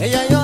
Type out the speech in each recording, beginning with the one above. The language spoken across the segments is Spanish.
Ella yo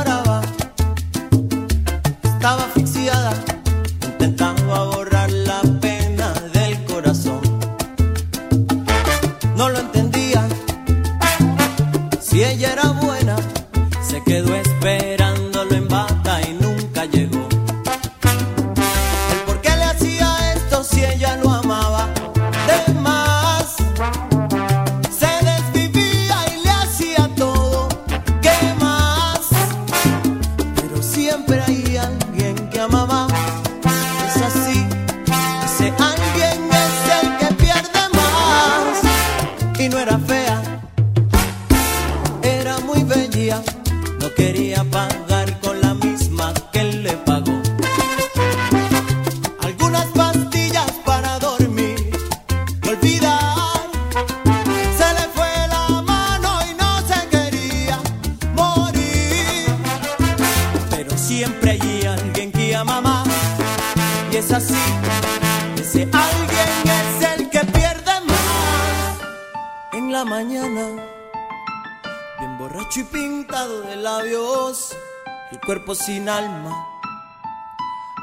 cuerpo sin alma,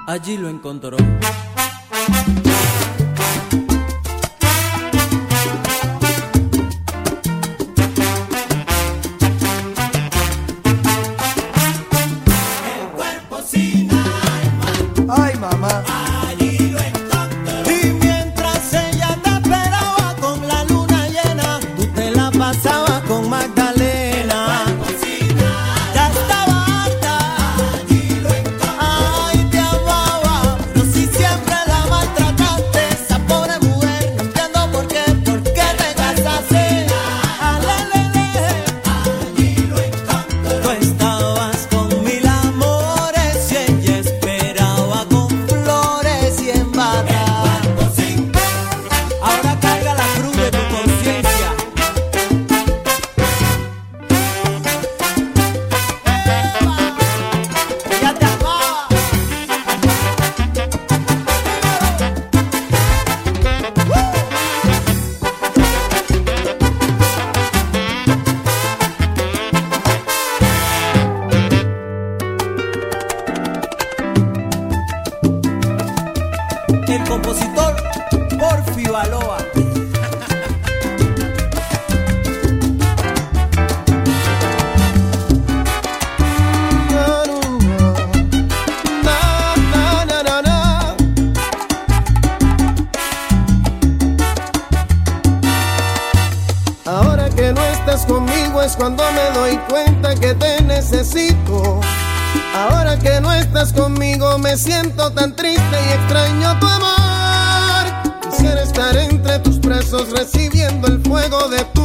allí lo encontró. El cuerpo sin alma. Ay, mamá. Recibiendo el fuego de tu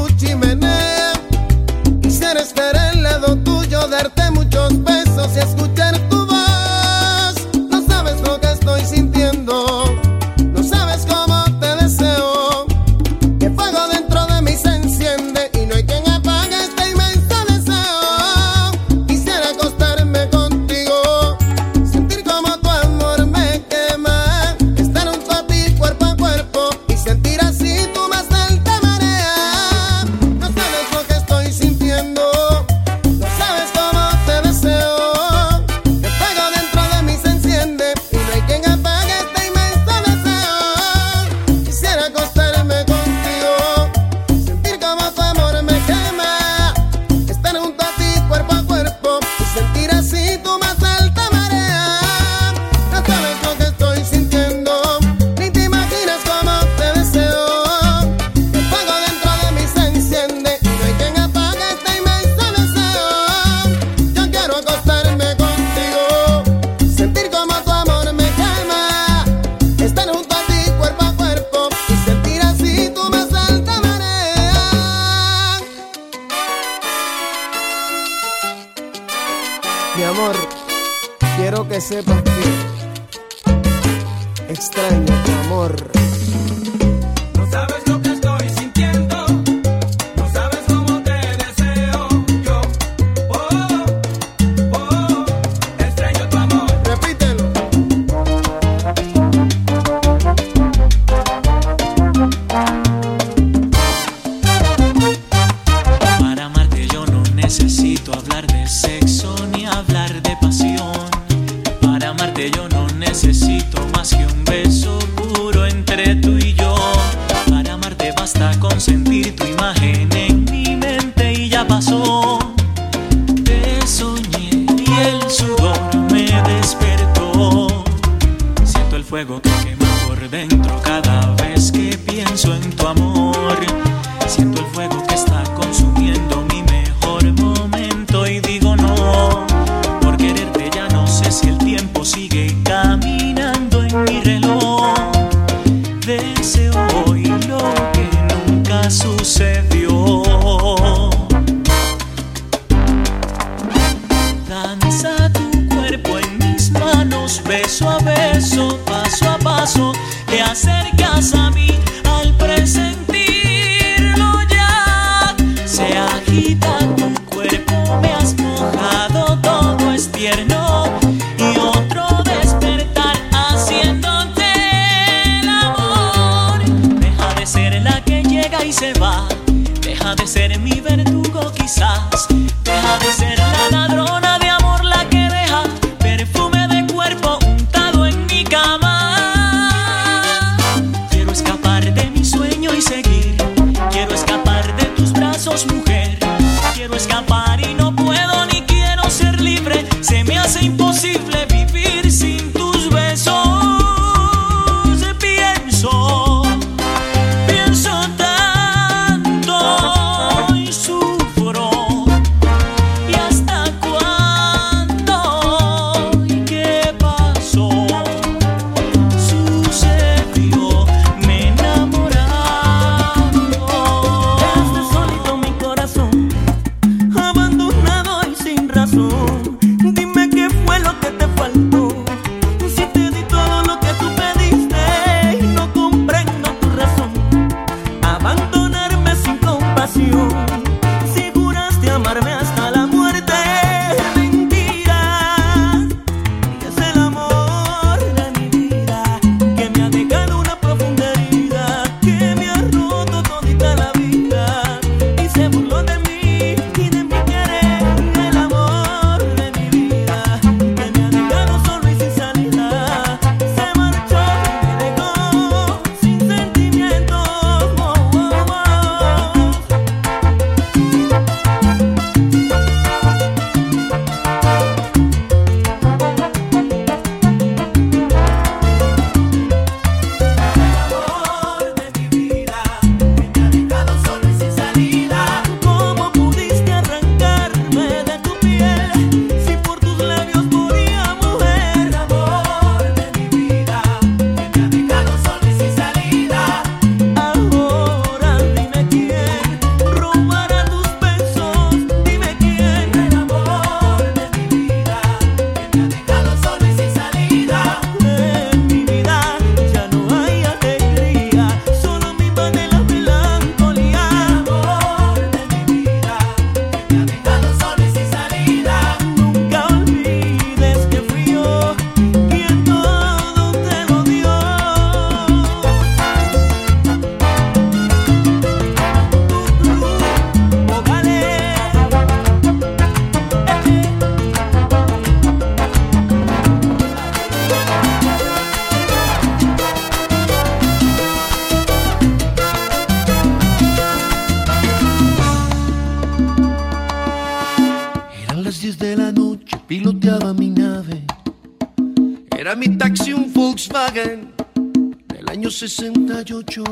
68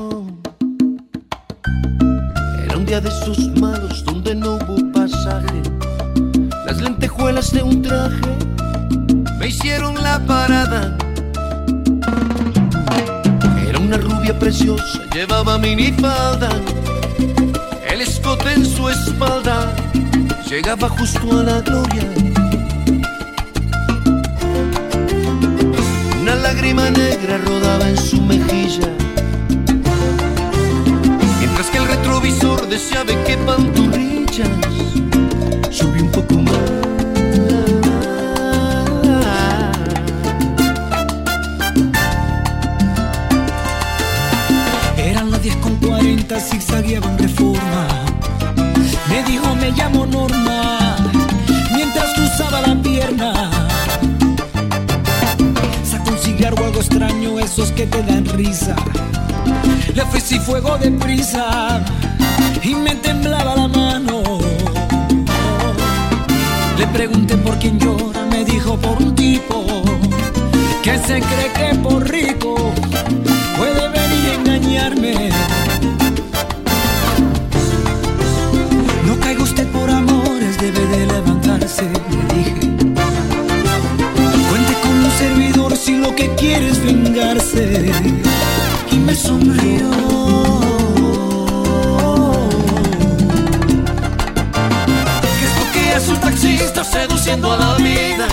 Era un día de esos malos donde no hubo pasaje. Las lentejuelas de un traje me hicieron la parada. Era una rubia preciosa, llevaba minifalda. El escote en su espalda Llegaba justo a la gloria. lágrima negra rodaba en su mejilla. Mientras que el retrovisor deseaba que panturrillas subió un poco más. Eran las 10 con 40, zigzagueaba en reforma. Me dijo, me llamo Norma, mientras cruzaba la pierna. esos que te dan risa. Le ofrecí fuego de prisa y me temblaba la mano. Le pregunté por quién llora, me dijo por un tipo que se cree que quieres vengarse y me sonrió. Que es porque es un taxista seduciendo a la vida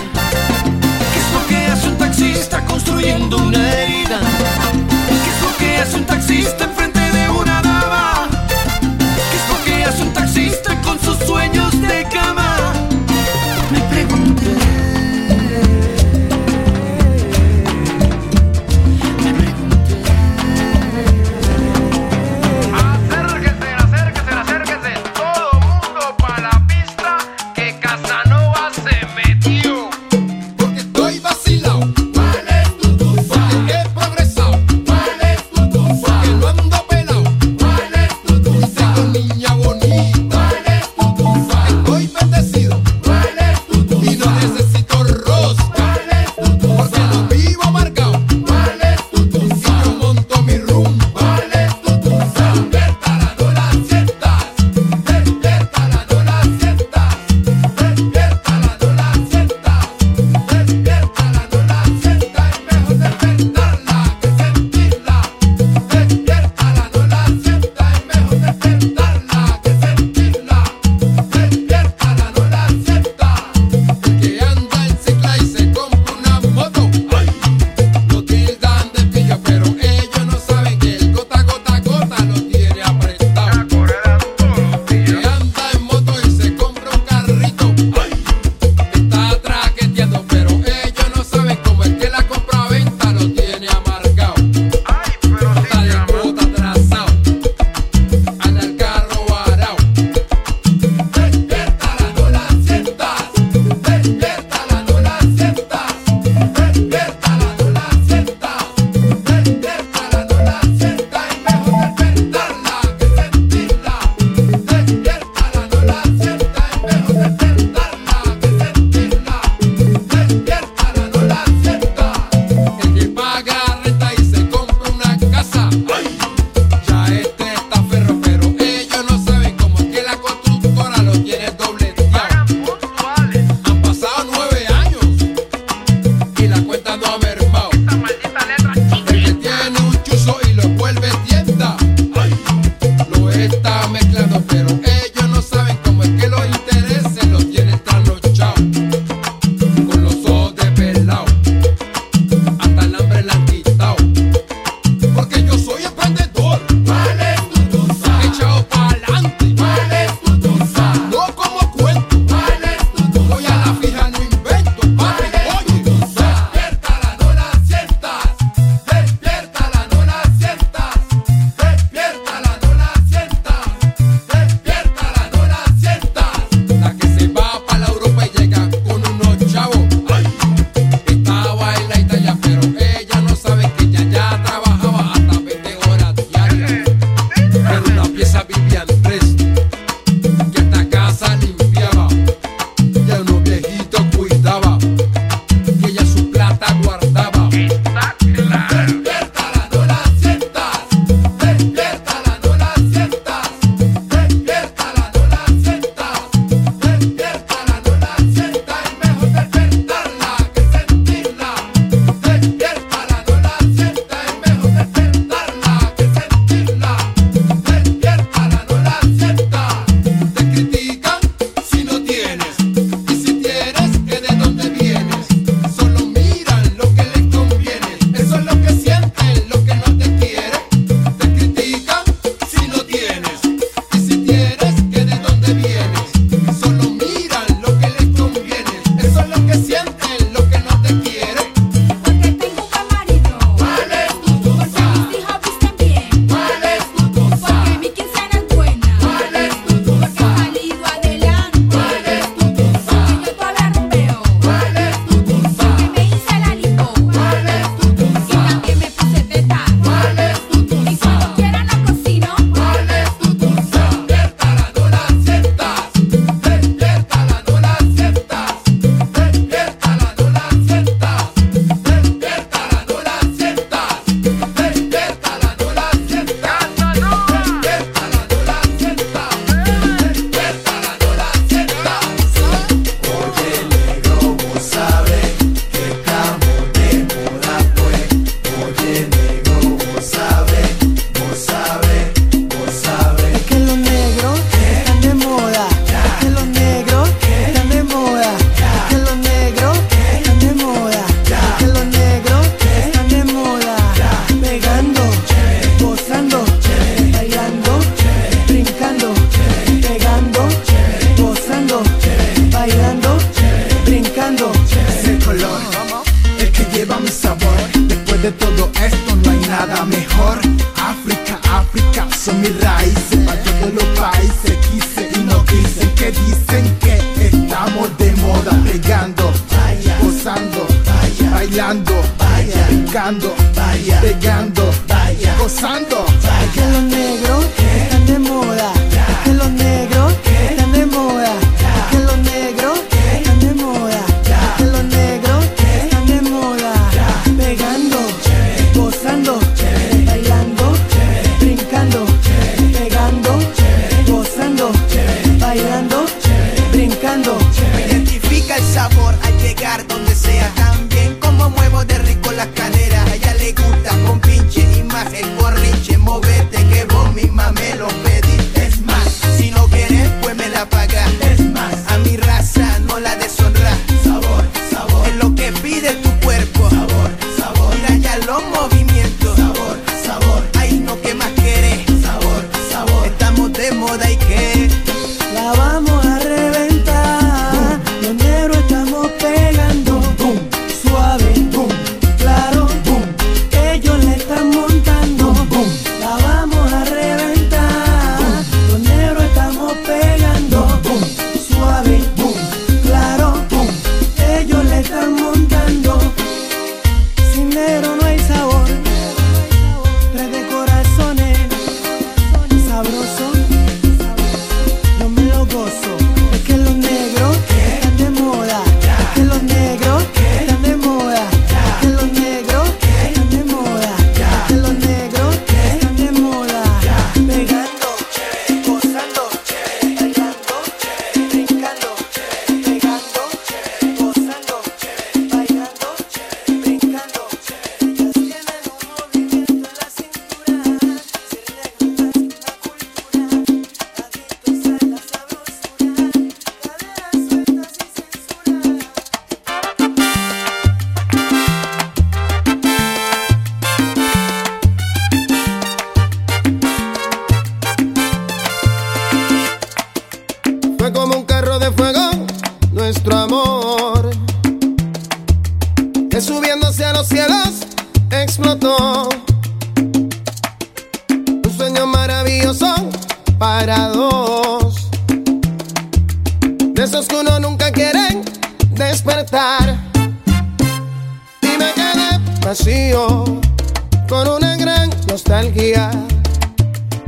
nostalgia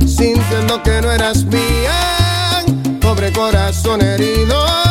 sintiendo que no eras mía, pobre corazón herido.